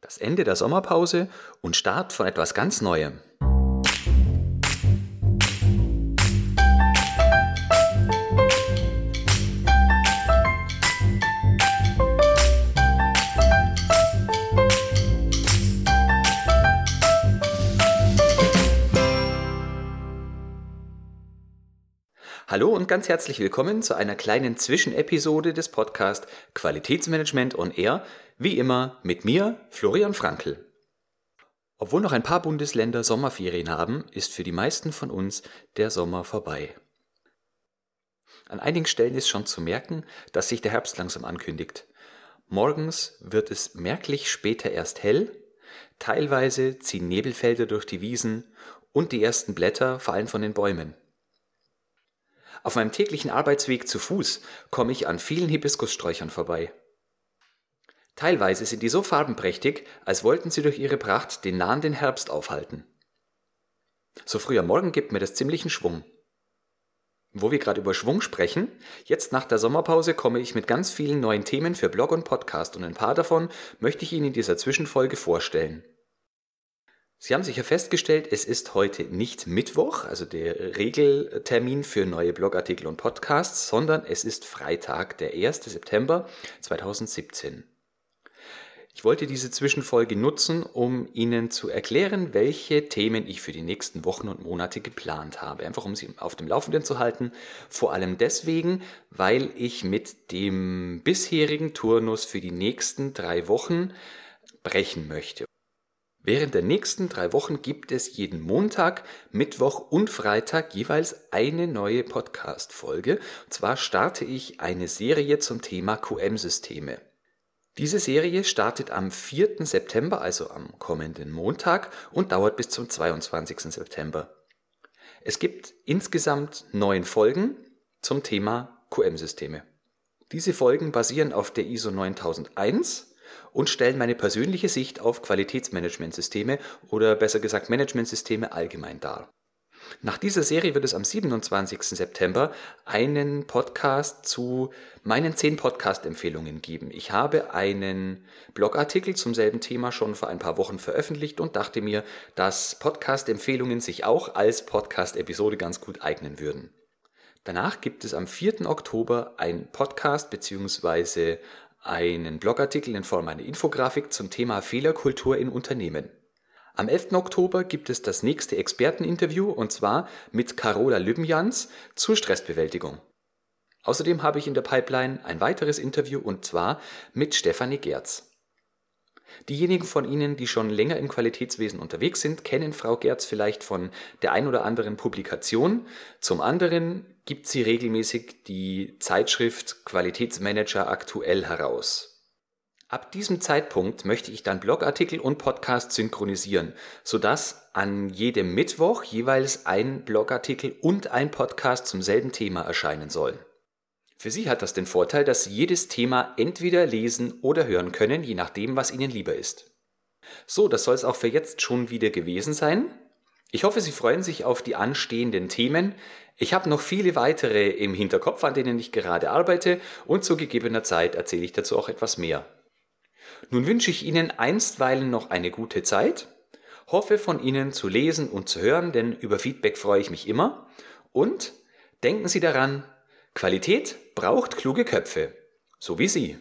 Das Ende der Sommerpause und Start von etwas ganz Neuem. Hallo und ganz herzlich willkommen zu einer kleinen Zwischenepisode des Podcasts Qualitätsmanagement on Air, wie immer mit mir, Florian Frankl. Obwohl noch ein paar Bundesländer Sommerferien haben, ist für die meisten von uns der Sommer vorbei. An einigen Stellen ist schon zu merken, dass sich der Herbst langsam ankündigt. Morgens wird es merklich später erst hell, teilweise ziehen Nebelfelder durch die Wiesen und die ersten Blätter fallen von den Bäumen. Auf meinem täglichen Arbeitsweg zu Fuß komme ich an vielen Hibiskussträuchern vorbei. Teilweise sind die so farbenprächtig, als wollten sie durch ihre Pracht den nahenden Herbst aufhalten. So früh am Morgen gibt mir das ziemlichen Schwung. Wo wir gerade über Schwung sprechen, jetzt nach der Sommerpause komme ich mit ganz vielen neuen Themen für Blog und Podcast und ein paar davon möchte ich Ihnen in dieser Zwischenfolge vorstellen. Sie haben sicher festgestellt, es ist heute nicht Mittwoch, also der Regeltermin für neue Blogartikel und Podcasts, sondern es ist Freitag, der 1. September 2017. Ich wollte diese Zwischenfolge nutzen, um Ihnen zu erklären, welche Themen ich für die nächsten Wochen und Monate geplant habe. Einfach um Sie auf dem Laufenden zu halten. Vor allem deswegen, weil ich mit dem bisherigen Turnus für die nächsten drei Wochen brechen möchte. Während der nächsten drei Wochen gibt es jeden Montag, Mittwoch und Freitag jeweils eine neue Podcast-Folge. Und zwar starte ich eine Serie zum Thema QM-Systeme. Diese Serie startet am 4. September, also am kommenden Montag, und dauert bis zum 22. September. Es gibt insgesamt neun Folgen zum Thema QM-Systeme. Diese Folgen basieren auf der ISO 9001 und stellen meine persönliche Sicht auf Qualitätsmanagementsysteme oder besser gesagt Managementsysteme allgemein dar. Nach dieser Serie wird es am 27. September einen Podcast zu meinen 10 Podcast-Empfehlungen geben. Ich habe einen Blogartikel zum selben Thema schon vor ein paar Wochen veröffentlicht und dachte mir, dass Podcast-Empfehlungen sich auch als Podcast-Episode ganz gut eignen würden. Danach gibt es am 4. Oktober ein Podcast bzw einen Blogartikel in Form einer Infografik zum Thema Fehlerkultur in Unternehmen. Am 11. Oktober gibt es das nächste Experteninterview und zwar mit Carola Lübbenjans zur Stressbewältigung. Außerdem habe ich in der Pipeline ein weiteres Interview und zwar mit Stefanie Gerz. Diejenigen von Ihnen, die schon länger im Qualitätswesen unterwegs sind, kennen Frau Gerz vielleicht von der ein oder anderen Publikation. Zum anderen gibt sie regelmäßig die Zeitschrift Qualitätsmanager aktuell heraus. Ab diesem Zeitpunkt möchte ich dann Blogartikel und Podcast synchronisieren, sodass an jedem Mittwoch jeweils ein Blogartikel und ein Podcast zum selben Thema erscheinen sollen. Für Sie hat das den Vorteil, dass Sie jedes Thema entweder lesen oder hören können, je nachdem, was Ihnen lieber ist. So, das soll es auch für jetzt schon wieder gewesen sein. Ich hoffe, Sie freuen sich auf die anstehenden Themen. Ich habe noch viele weitere im Hinterkopf, an denen ich gerade arbeite und zu gegebener Zeit erzähle ich dazu auch etwas mehr. Nun wünsche ich Ihnen einstweilen noch eine gute Zeit, hoffe von Ihnen zu lesen und zu hören, denn über Feedback freue ich mich immer und denken Sie daran, Qualität braucht kluge Köpfe, so wie Sie.